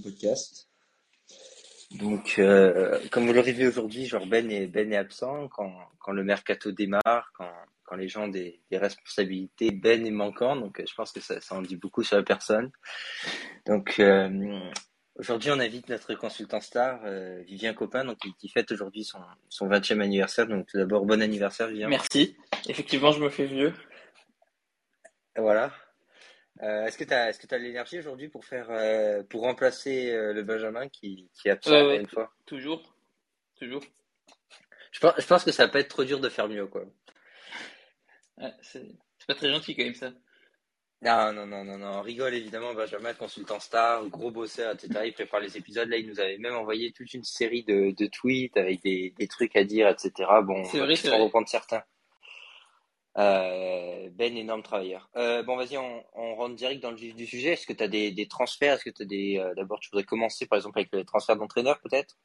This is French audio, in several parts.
podcast. Donc, euh, comme vous l'aurez vu aujourd'hui, genre Ben est, ben est absent quand, quand le mercato démarre, quand, quand les gens ont des, des responsabilités, Ben est manquant. Donc, euh, je pense que ça, ça en dit beaucoup sur la personne. Donc, euh, aujourd'hui, on invite notre consultant star, euh, Vivien Copin, donc, qui, qui fête aujourd'hui son, son 20e anniversaire. Donc, tout d'abord, bon anniversaire, Vivien. Merci. Effectivement, je me fais vieux. Voilà. Euh, est-ce que tu as, est-ce que tu as l'énergie aujourd'hui pour faire, euh, pour remplacer euh, le Benjamin qui, qui est absent Ouais, encore ouais, une fois? toujours. Toujours. Je pense, je pense que ça va pas être trop dur de faire mieux, quoi. Ouais, c'est pas très gentil quand même ça. Non, non, non, non, non, on rigole évidemment, Benjamin, consultant star, gros bosseur, etc. Il prépare les épisodes. Là, il nous avait même envoyé toute une série de, de tweets avec des, des trucs à dire, etc. Bon, on C'est va vrai. reprendre certains. Euh, Ben, énorme travailleur. Euh, bon, vas-y, on, on rentre direct dans le vif du sujet. Est-ce que tu as des, des transferts? Est-ce que tu as des, euh, d'abord, tu voudrais commencer, par exemple, avec les transferts d'entraîneur, peut-être?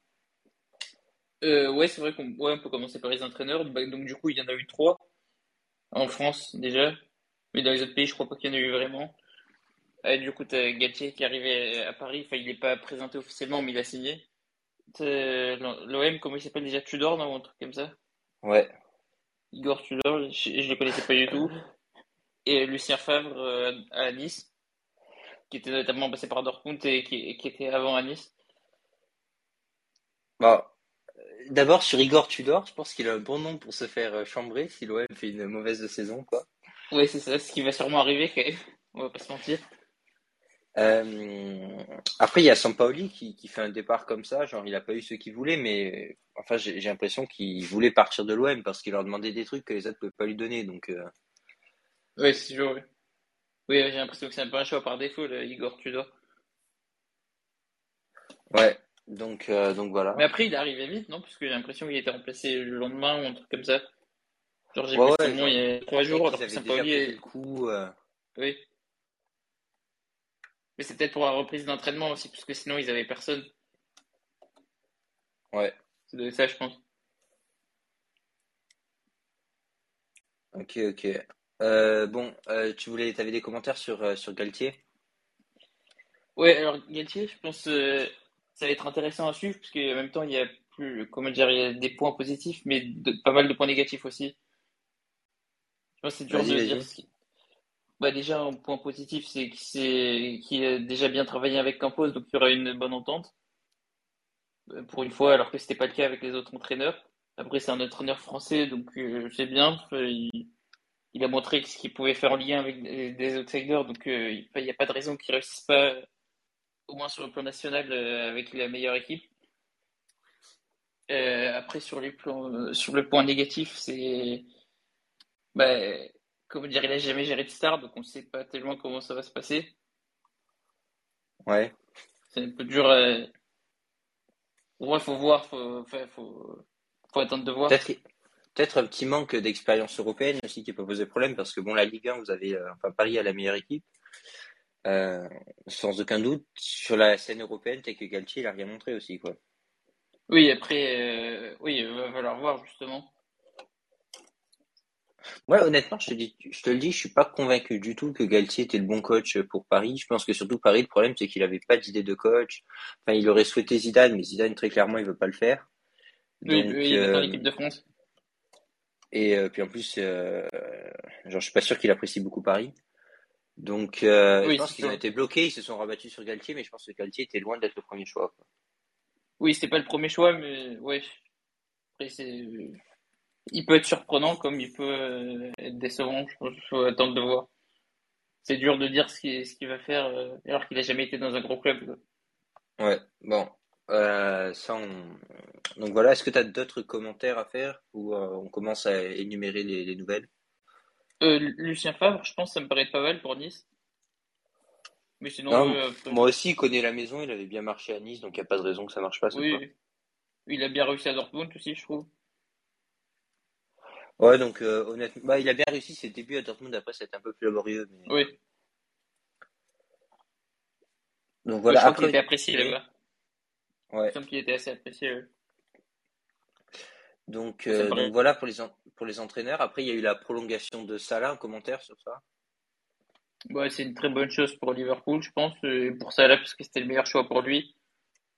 Ouais, c'est vrai qu'on ouais, on peut commencer par les entraîneurs. Bah, donc du coup, il y en a eu trois en France déjà. Mais dans les autres pays, je crois pas qu'il y en a eu vraiment. Du coup, t'as Galtier qui est arrivé à Paris. Enfin, il n'est pas présenté officiellement, mais il a signé. L'OM, comment il s'appelle déjà? Tudor, non? Ou un truc comme ça? Ouais. Igor Tudor, je, le connaissais pas du tout. Et Lucien Favre euh, à Nice, qui était notamment passé par Dortmund et qui, qui était avant à Nice. Bon, d'abord, sur Igor Tudor, je pense qu'il a un bon nom pour se faire euh, chambrer si l'OM fait une mauvaise saison, quoi. Ouais, c'est ça, ce qui va sûrement arriver quand même. On va pas se mentir. Euh, après, il y a Sampaoli qui, qui fait un départ comme ça. Genre, il a pas eu ce qu'il voulait, mais enfin, j'ai j'ai l'impression qu'il voulait partir de l'OM parce qu'il leur demandait des trucs que les autres ne peuvent pas lui donner. Donc, euh, Ouais, c'est ouais. Oui, j'ai l'impression que c'est un peu un choix par défaut, le Igor Tudor. ouais. Donc, euh, donc Mais voilà. après, il est arrivé vite, non? Parce que j'ai l'impression qu'il était remplacé le lendemain ou un truc comme ça. Genre, j'ai Ouais, vu ouais, son nom genre, il y a trois jours, alors que déjà Sampaoli le coup. Oui. Mais c'est peut-être pour la reprise d'entraînement aussi, parce que sinon, ils avaient personne. ouais. C'est ça, je pense. Ok, ok. Euh, bon, euh, tu voulais, t'avais des commentaires sur euh, sur Galtier? Ouais, alors Galtier, je pense euh, ça va être intéressant à suivre parce qu'en même temps il y a plus, comment dire, il y a des points positifs, mais de- pas mal de points négatifs aussi. Je pense que c'est dur de dire vas-y. ce qui... Bah déjà, un point positif, c'est qu'il a déjà bien travaillé avec Campos, donc il y aura une bonne entente euh, pour une fois, alors que c'était pas le cas avec les autres entraîneurs. Après, c'est un entraîneur français, donc euh, c'est bien. Il, a montré ce qu'il pouvait faire en lien avec des, des outsiders, donc euh, il n'y a pas de raison qu'il réussisse pas au moins sur le plan national, euh, avec la meilleure équipe. Après, sur les plans, sur le point négatif, c'est, bah, comment dire, il a jamais géré de star, donc on ne sait pas tellement comment ça va se passer. Ouais. C'est un peu dur. Euh... Moi, faut voir, faut, enfin, faut, faut attendre de voir. Peut-être, peut-être un petit manque d'expérience européenne aussi qui peut poser problème parce que bon, la Ligue 1, vous avez, euh, enfin, Paris a la meilleure équipe, euh, sans aucun doute. Sur la scène européenne, peut-être que Galtier, il a rien montré aussi, quoi. Oui, après, euh, oui, il va falloir voir justement. Ouais, honnêtement, je te dis, je te le dis, je suis pas convaincu du tout que Galtier était le bon coach pour Paris. Je pense que surtout Paris, le problème, c'est qu'il avait pas d'idée de coach. Enfin, il aurait souhaité Zidane, mais Zidane, très clairement, il veut pas le faire. Oui, Donc, oui, il est dans euh, l'équipe de France. et euh, puis en plus, euh, genre, je suis pas sûr qu'il apprécie beaucoup Paris. Donc, euh, je pense qu'ils ont été bloqués, ils se sont rabattus sur Galtier, mais je pense que Galtier était loin d'être le premier choix, quoi. Oui, c'était pas le premier choix, mais ouais. Après, c'est, il peut être surprenant comme il peut euh, être décevant. Je pense qu'il faut attendre de voir. C'est dur de dire ce qu'il ce qu'il va faire euh, alors qu'il a jamais été dans un gros club. Ouais, bon, euh, ça, on... donc voilà. Est-ce que tu as d'autres commentaires à faire ou euh, on commence à énumérer les, les nouvelles? Euh, Lucien Favre, je pense que ça me paraît pas mal pour Nice. Mais sinon, Non, après, moi aussi, il connaît la maison, il avait bien marché à Nice, donc il n'y a pas de raison que ça marche pas oui, il a bien réussi à Dortmund aussi, je trouve. Ouais, donc euh, honnêtement, bah, il a bien réussi ses débuts à Dortmund, après c'était un peu plus laborieux. Mais... Oui, Donc Oui, je voilà, crois qu'il était apprécié là-bas. Ouais. semble qu'il était assez apprécié. Donc, me euh, donc voilà pour les, en- pour les entraîneurs. Après, il y a eu la prolongation de Salah, un commentaire sur ça? Ouais, c'est une très bonne chose pour Liverpool, je pense, et pour Salah, parce que c'était le meilleur choix pour lui.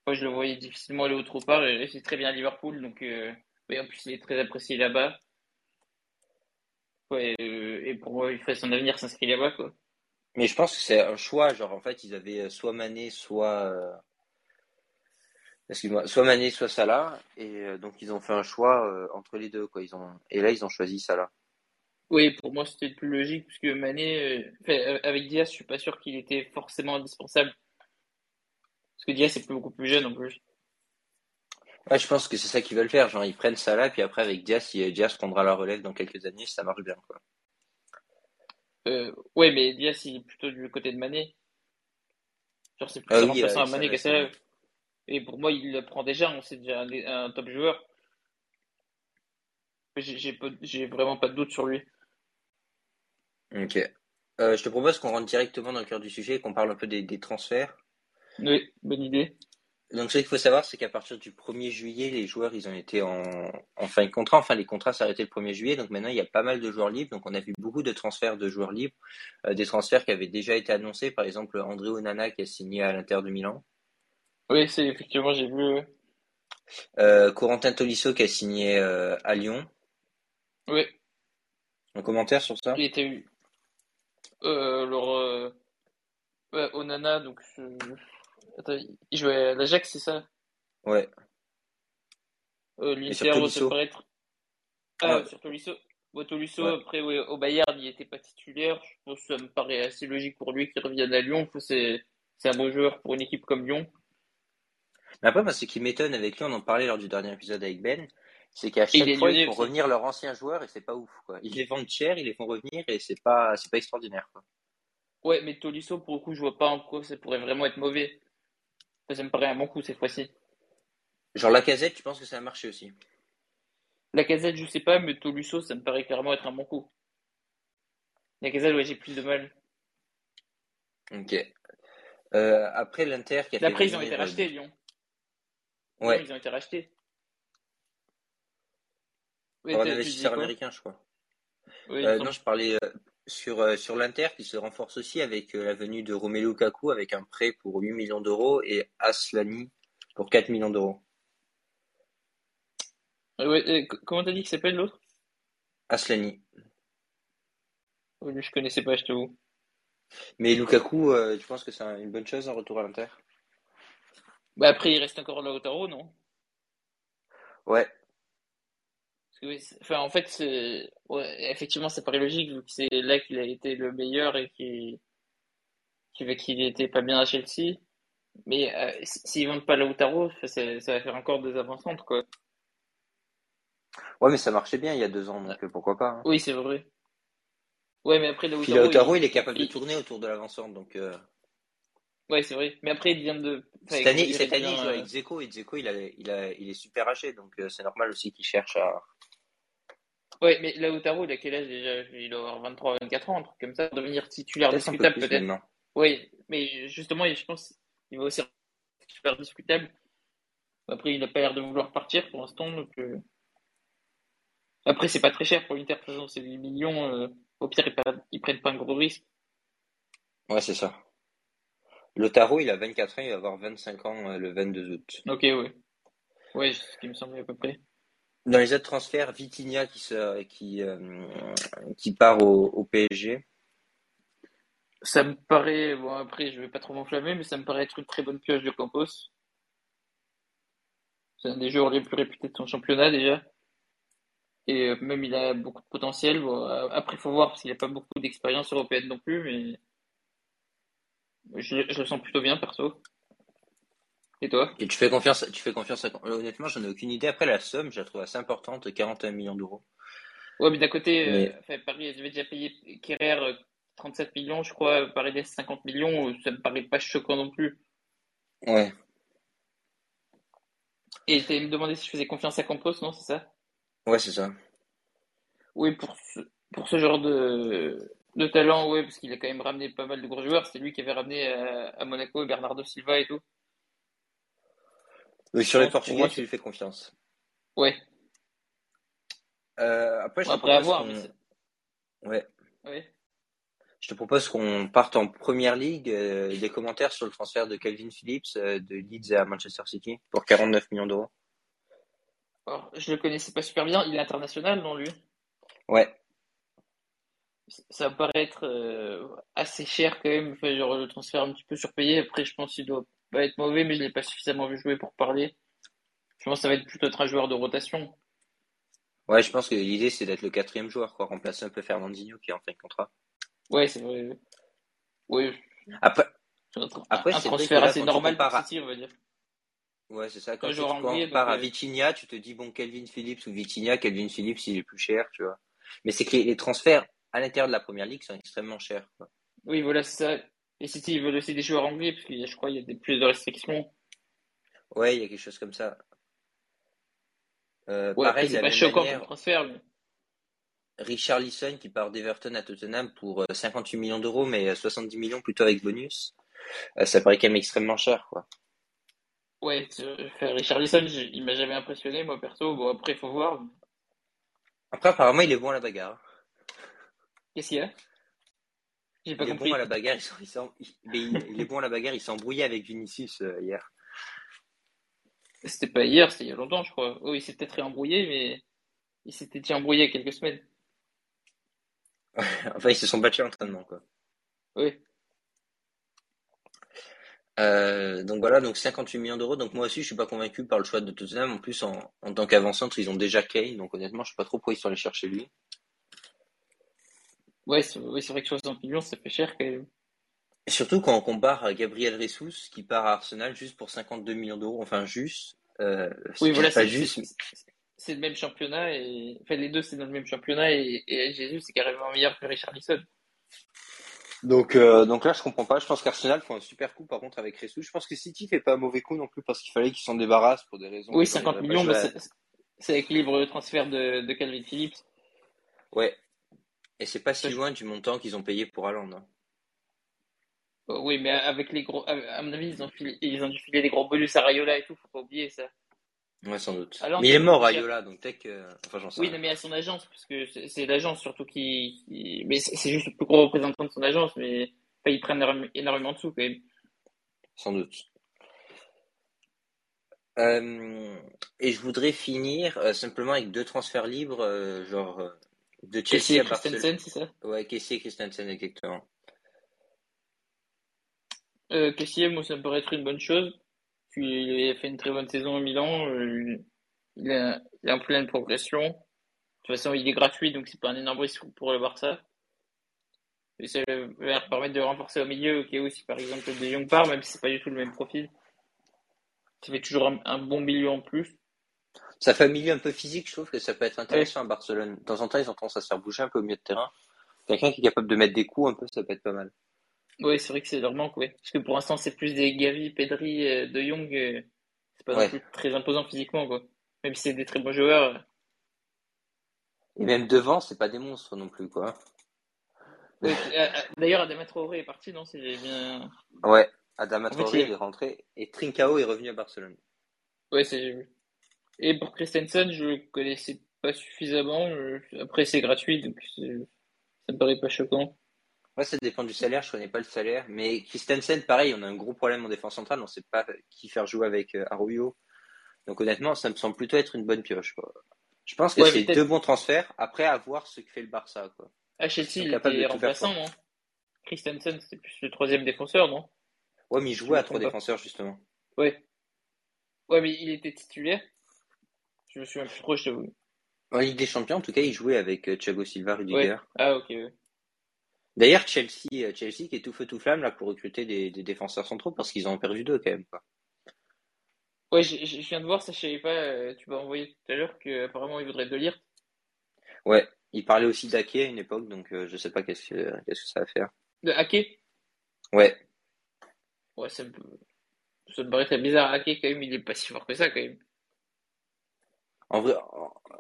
Moi, je le voyais difficilement aller autre part, et c'est très bien à Liverpool, donc euh, en plus, il est très apprécié là-bas. Ouais, euh, et pour moi, il fait son avenir s'inscrit là-bas, quoi. Mais je pense que c'est un choix, genre en fait ils avaient euh, soit Mané, soit euh, excuse-moi, soit Mané, soit Salah, et euh, donc ils ont fait un choix euh, entre les deux quoi. Ils ont et là ils ont choisi Salah. Oui, pour moi, c'était le plus logique, parce que Mané, euh, enfin, euh, avec Diaz, je suis pas sûr qu'il était forcément indispensable, parce que Diaz est plus- beaucoup plus jeune en plus. Ouais, je pense que c'est ça qu'ils veulent faire, genre ils prennent Salah puis après avec Diaz, il- Diaz prendra la relève dans quelques années, si ça marche bien quoi. Euh, ouais, mais Diaz, il est plutôt du côté de Mané. Genre, c'est plus Ah oui, à avec Mané qu'à. Salah. Et pour moi, il le prend déjà, on sait déjà un, un top joueur. J'ai vraiment pas de doute sur lui. Ok. Euh, je te propose qu'on rentre directement dans le cœur du sujet et qu'on parle un peu des, des transferts. Oui, bonne idée. Donc, ce qu'il faut savoir, c'est qu'à partir du 1er juillet, les joueurs, ils ont été en, en fin de contrat. Enfin, les contrats s'arrêtaient le 1er juillet. Donc, maintenant, il y a pas mal de joueurs libres. Donc, on a vu beaucoup de transferts de joueurs libres. Euh, des transferts qui avaient déjà été annoncés. Par exemple, André Onana qui a signé à l'Inter de Milan. Oui, c'est effectivement, j'ai vu. euh, Corentin Tolisso qui a signé euh, à Lyon. Oui, Un commentaire sur ça? il était eu. Euh, alors, ouais, Onana, donc. Attends, il jouait à l'Ajax, c'est ça? Ouais. Euh, Et sur l'Inter, ça Tolisso. paraît être. Ah, Ouais. sur Tolisso. Bon, Tolisso, Ouais. après, ouais, au Bayern, il était pas titulaire. Je pense que ça me paraît assez logique pour lui qu'il revienne à Lyon. C'est, c'est un beau joueur pour une équipe comme Lyon. Mais après, moi, ce qui m'étonne avec lui, on en parlait lors du dernier épisode avec Ben, c'est qu'à il chaque fois, ils font revenir leurs anciens joueurs et c'est pas ouf, quoi. Ils les vendent cher, ils les font revenir et c'est pas, c'est pas extraordinaire, quoi. Ouais, mais Tolisso, pour le coup, je vois pas en quoi ça pourrait vraiment être mauvais. Ça, me paraît un bon coup cette fois-ci. Genre, Lacazette, tu penses que ça a marché aussi? La casette, je sais pas, mais Tolisso, ça me paraît clairement être un bon coup. La casette, ouais, j'ai plus de mal. Ok. Euh, après, l'Inter qui a fait Après, ils ont été rachetés, Lyon. Lyon, Ouais. ils ont été rachetés. Oui, Par un investisseur américain, je crois. Euh, non, je parlais euh, sur, euh, sur l'Inter qui se renforce aussi avec euh, la venue de Romelu Lukaku avec un prêt pour 8 millions d'euros et Aslani pour 4 millions d'euros. Euh, ouais, comment t'as dit qu'il s'appelle l'autre? Aslani. Je connaissais pas, je t'avoue. Mais Lukaku, euh, tu penses que c'est un- une bonne chose en retour à l'Inter? Bah, après, il reste encore Lautaro, non? Ouais. Oui, enfin, en fait, ouais, effectivement, ça paraît logique, vu que c'est là qu'il a été le meilleur et qu'il, qu'il qu'il était pas bien à Chelsea. Mais, euh, s'ils vendent pas Lautaro, ça, va faire encore des avancantes, quoi. Ouais, mais ça marchait bien il y a deux ans, donc euh, pourquoi pas, hein. Oui, c'est vrai. Ouais, mais après, Puis Lautaro, Lautaro, il, il est capable de tourner autour de l'avant-centre, donc euh, ouais, c'est vrai. Mais après, il vient de, enfin, cette année, cette il joue euh, avec Dzeko et Dzeko, il a, il a, il est super haché, donc euh, c'est normal aussi qu'il cherche à. Ouais, mais Lautaro, il a quel âge déjà? Il doit avoir 23, 24 ans, un truc comme ça, devenir titulaire Peut-être un peu discutable peut-être. Oui, mais justement, je pense qu'il va aussi être super discutable. Après, il n'a pas l'air de vouloir partir pour l'instant, donc euh, après, c'est pas très cher pour l'Inter, c'est 8 millions. euh, Au pire, ils, ils prennent pas un gros risque. Ouais, c'est ça. Lautaro, il a 24 ans, il va avoir 25 ans euh, le 22 août. Ok, ouais. Ouais, c'est ce qui me semblait à peu près. Dans les autres transferts, Vitinha qui, se, qui, euh, qui part au, PSG. Ça me paraît, bon, après, je vais pas trop m'enflammer, mais ça me paraît être une très bonne pioche de Campos. C'est un des joueurs les plus réputés de son championnat déjà. Et euh, même il a beaucoup de potentiel. Bon, euh, après, il faut voir parce qu'il n'a pas beaucoup d'expérience européenne non plus, mais je, je le sens plutôt bien perso. Et toi? Et tu fais confiance, tu fais confiance à... Honnêtement, j'en ai aucune idée. Après, la somme, je la trouve assez importante, 41 millions d'euros. Ouais, mais d'un côté, euh, enfin, Paris avait déjà payé Kerrer euh, 37 millions, je crois, Paredes 50 millions, euh, ça me paraît pas choquant non plus. ouais, Et tu me demandé si je faisais confiance à Campos, non, c'est ça? ouais, c'est ça. Oui, pour ce, pour ce genre de, de talent, ouais, parce qu'il a quand même ramené pas mal de gros joueurs. C'est lui qui avait ramené à, à Monaco Bernardo Silva et tout. Oui, Je sur les Portugais, tu lui fais confiance. Ouais. Euh, après, je après, à propose voir, mais qu'on... c'est. Ouais. Ouais. Je te propose qu'on parte en première ligue. euh, des commentaires sur le transfert de Calvin Phillips euh, de Leeds à Manchester City pour 49 millions d'euros. Alors, je le connaissais pas super bien. Il est international, non, lui? Ouais, Ça va paraître euh, assez cher quand même. Enfin, genre, le transfert un petit peu surpayé. Après, je pense qu'il doit pas être mauvais, mais je l'ai pas suffisamment vu jouer pour parler. Je pense que ça va être plutôt être un joueur de rotation. ouais, je pense que l'idée c'est d'être le quatrième joueur, quoi, remplacer un peu Fernandinho qui est en fin de contrat. Ouais, c'est vrai. Oui, Après, après un transfert assez quand normal à- City, on va dire. Ouais, c'est ça. Quand tu anglais, compares donc, à euh, Vitinha, tu te dis, bon, Calvin Phillips ou Vitinha, Calvin Phillips, il est plus cher, tu vois. Mais c'est que les, les transferts à l'intérieur de la première ligue sont extrêmement chers, quoi. Oui, voilà, c'est ça. Et City, ils veulent aussi des joueurs anglais, parce que je crois qu'il y a des, plus de restrictions. Ouais, il y a quelque chose comme ça. Euh, Ouais, pareil, c'est pas choquant manière, transfert, mais Richard Lisson qui part d'Everton à Tottenham pour euh, 58 millions d'euros, mais euh, 70 millions plutôt avec bonus. Euh, ça paraît quand même extrêmement cher, quoi. ouais, Richarlison, j'ai- il m'a jamais impressionné, moi, perso. Bon, après, il faut voir. Après, apparemment, il est bon à la bagarre. Qu'est-ce qu'il y a? J'ai pas Il est bon à la bagarre, il, s'en- il s'en- il- mais il- il est bon à la bagarre, il s'est embrouillé avec Vinicius euh, hier. C'était pas hier, c'était il y a longtemps, je crois. Oh, il s'est peut-être réembrouillé, mais il s'était déjà embrouillé il y a quelques semaines. Enfin, ils se sont battus à l'entraînement, quoi. Oui. Euh, donc voilà, donc 58 millions d'euros. Donc moi aussi, je suis pas convaincu par le choix de Tottenham. En plus, en, en tant qu'avant-centre, ils ont déjà Kane. Donc honnêtement, je sais pas trop pourquoi ils sont allés chercher lui. Ouais, c'est oui, c'est vrai que 60 millions, ça fait cher quand même. Et surtout quand on compare à Gabriel Jesus qui part à Arsenal juste pour 52 millions d'euros. Enfin, juste. Euh, Oui, c'est voilà, pas c'est juste. c'est- c'est le même championnat et enfin les deux c'est dans le même championnat et, et Jésus c'est carrément meilleur que Richarlison. Donc, euh, donc là, je comprends pas. Je pense qu'Arsenal font un super coup par contre avec Jesus. Je pense que City fait pas un mauvais coup non plus parce qu'il fallait qu'ils s'en débarrassent pour des raisons. Oui, qu'ils en 50 auraient pas millions, bah, c'est avec le libre transfert de, de Calvin Phillips. Ouais. Et c'est pas si loin du montant qu'ils ont payé pour Haaland. hein. Euh, Oui, mais avec les gros, à mon avis, ils ont, filé- ils ont dû filer des gros bonus à Rayola et tout, faut pas oublier ça. Ouais, sans doute. Haaland, Mais il est mort, Rayola, donc peut-être que. Enfin, j'en sais Oui, rien. non, mais à son agence, parce que c'est l'agence surtout qui, qui- mais c'est juste le plus gros représentant de son agence, mais enfin, ils prennent énormément de sous quand même. Sans doute. Euh, et je voudrais finir euh, simplement avec deux transferts libres, euh, genre de Chelsea Chelsea et à. Christensen, c'est ça? Ouais, Kessie et Christensen, exactement. Euh, Kessié, moi, ça me paraît être une bonne chose. Puis, il a fait une très bonne saison au Milan. euh, il est, il est en pleine progression. De toute façon, il est gratuit, donc c'est pas un énorme risque pour le Barça. Et ça va leur permettre de renforcer au milieu, au cas où si par exemple De Jong part, même si c'est pas du tout le même profil. Ça fait toujours un, un bon milieu en plus. Sa famille un peu physique, je trouve que ça peut être intéressant à Barcelone. De temps en temps, ils ont tendance à se faire bouger un peu au milieu de terrain. Quelqu'un qui est capable de mettre des coups un peu, ça peut être pas mal. Oui, c'est vrai que c'est leur manque, ouais. Parce que pour l'instant, c'est plus des Gavi, Pedri, euh, De Jong. euh, c'est pas Ouais. très imposant physiquement, quoi. Même si c'est des très bons joueurs. euh, Et même devant, c'est pas des monstres non plus, quoi. Ouais, euh, D'ailleurs, Adama Traoré est parti, non? J'ai bien. Ouais, Adama En fait, Traoré, il est rentré et Trincao est revenu à Barcelone. Ouais, c'est. j'ai vu. Et pour Christensen, je le connaissais pas suffisamment. Après, c'est gratuit, donc ça me paraît pas choquant. Ouais, ça dépend du salaire, je connais pas le salaire. Mais Christensen, pareil, on a un gros problème en défense centrale, on sait pas qui faire jouer avec euh, Arroyo. Donc honnêtement, ça me semble plutôt être une bonne pioche, quoi. Je pense que Ouais, c'est deux bons transferts, après à voir ce que fait le Barça, quoi. À Chelsea, Ils sont il était remplaçant, non? Christensen, c'était plus le troisième défenseur, non? Ouais, mais il jouait à trois défenseurs, justement. Ouais. Ouais, mais il était titulaire. Je me souviens plus trop, je t'avoue. En Ligue des Champions, en tout cas, il jouait avec euh, Thiago Silva, Rudiger. Ouais. Ah, ok, ouais. D'ailleurs, Chelsea, euh, Chelsea qui est tout feu tout flamme là pour recruter des, des défenseurs centraux parce qu'ils en ont perdu deux quand même. Quoi. Ouais, je, je viens de voir ça, je savais pas. euh, Tu m'as envoyé tout à l'heure qu'apparemment il voudrait de lire. Ouais, il parlait aussi d'Ake à une époque, donc euh, je sais pas qu'est-ce que qu'est-ce que ça va faire. De Ake? Ouais, Ouais, ça me, ça me paraît très bizarre. Ake, quand même, il est pas si fort que ça, quand même. En vrai,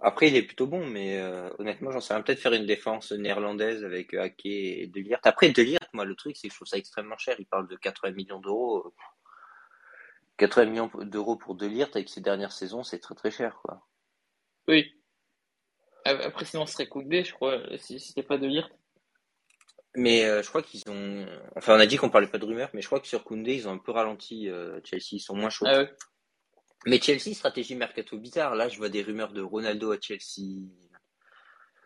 après il est plutôt bon, mais euh, honnêtement, j'en sais rien. Peut-être faire une défense néerlandaise avec euh, Ake et De Ligt. Après, De Ligt, moi, le truc, c'est que je trouve ça extrêmement cher. Il parle de 80 millions d'euros. euh, 80 millions d'euros pour De Ligt avec ses dernières saisons, c'est très très cher, quoi. Oui. A- Après, sinon, ce serait Koundé, je crois, si c'était pas de lire. Mais euh, je crois qu'ils ont. Enfin, on a dit qu'on parlait pas de rumeurs, mais je crois que sur Koundé, ils ont un peu ralenti euh, Chelsea. Ils sont moins chauds. Ah ouais. Mais Chelsea, stratégie mercato bizarre. Là, je vois des rumeurs de Ronaldo à Chelsea.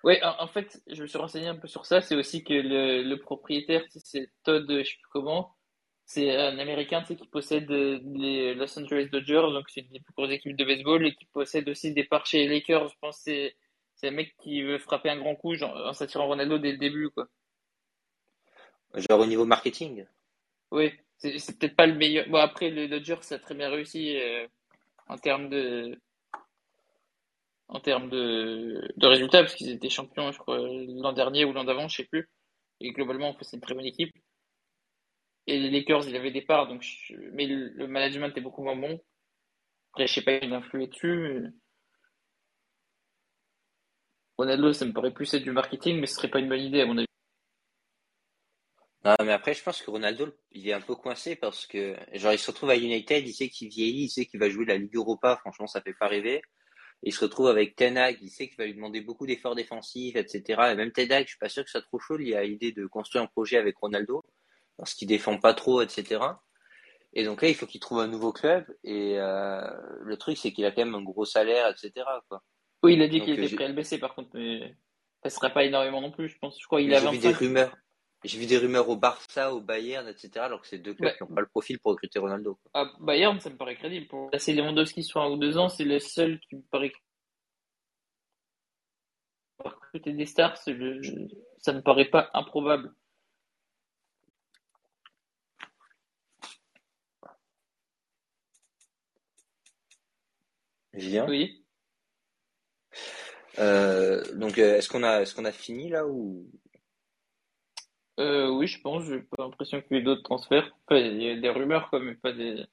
Ouais, en, en fait, je me suis renseigné un peu sur ça. C'est aussi que le, le propriétaire, c'est Todd, je sais plus comment, c'est un Américain, tu sais, qui possède euh, les Los Angeles Dodgers, donc c'est une des plus grosses équipes de baseball, et qui possède aussi des parts chez les Lakers. Je pense que c'est un mec qui veut frapper un grand coup genre, en s'attirant Ronaldo dès le début, quoi. Genre au niveau marketing. Oui, c'est c'est peut-être pas le meilleur. Bon, après, les Dodgers, ça a très bien réussi euh, en termes de, en termes de, résultats, parce qu'ils étaient champions, je crois, l'an dernier ou l'an d'avant, je sais plus. Et globalement, c'est une très bonne équipe. Et les Lakers, il avait des parts, donc je- mais le, management est beaucoup moins bon. Après, je sais pas, il influé dessus. Ronaldo, ça me paraît plus être du marketing, mais ce serait pas une bonne idée, à mon avis. Non, mais après, je pense que Ronaldo, il est un peu coincé parce que, genre, il se retrouve à United, il sait qu'il vieillit, il sait qu'il va jouer la Ligue Europa. Franchement, ça fait pas rêver. Et il se retrouve avec Ten Hag, il sait qu'il va lui demander beaucoup d'efforts défensifs, etc. Et même Ten Hag, je suis pas sûr que ça soit trop chaud. Il a l'idée de construire un projet avec Ronaldo parce qu'il défend pas trop, etc. Et donc là, il faut qu'il trouve un nouveau club. Et euh, le truc, c'est qu'il a quand même un gros salaire, etc. Quoi. Oui, il a dit qu'il euh, était j'ai- prêt à le baisser, par contre, mais ça serait pas énormément non plus, je pense. Je crois qu'il a j'ai vu des 25. rumeurs. J'ai vu des rumeurs au Barça, au Bayern, etc. Alors que c'est deux clubs Bah, qui n'ont pas le profil pour recruter Ronaldo. À Bayern, ça me paraît crédible. Pour passer Lewandowski sur un ou deux ans, c'est le seul qui me paraît recruter des stars, le- je- ça me paraît pas improbable. Julien? Oui. Euh, donc, euh, est-ce qu'on a, est-ce qu'on a fini là ou? Euh, oui, je pense. J'ai pas l'impression qu'il y ait d'autres transferts. Enfin, il y a des rumeurs, quoi, mais pas des.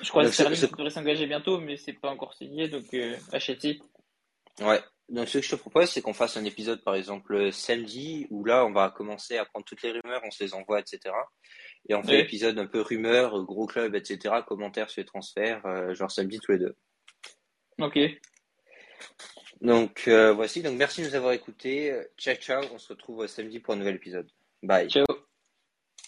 Je crois que Donc, ce, Sterling ce- devrait s'engager bientôt, mais c'est pas encore signé, donc euh, achète-y. ouais. Donc, ce que je te propose, c'est qu'on fasse un épisode, par exemple, samedi, où là, on va commencer à prendre toutes les rumeurs, on se les envoie, etc. Et on fait Oui. l'épisode un peu rumeurs, gros club, etc. Commentaires sur les transferts, euh, genre samedi tous les deux. Ok. Donc, euh, voici. Donc, merci de nous avoir écoutés. Ciao, ciao. On se retrouve samedi pour un nouvel épisode. Bye. Ciao.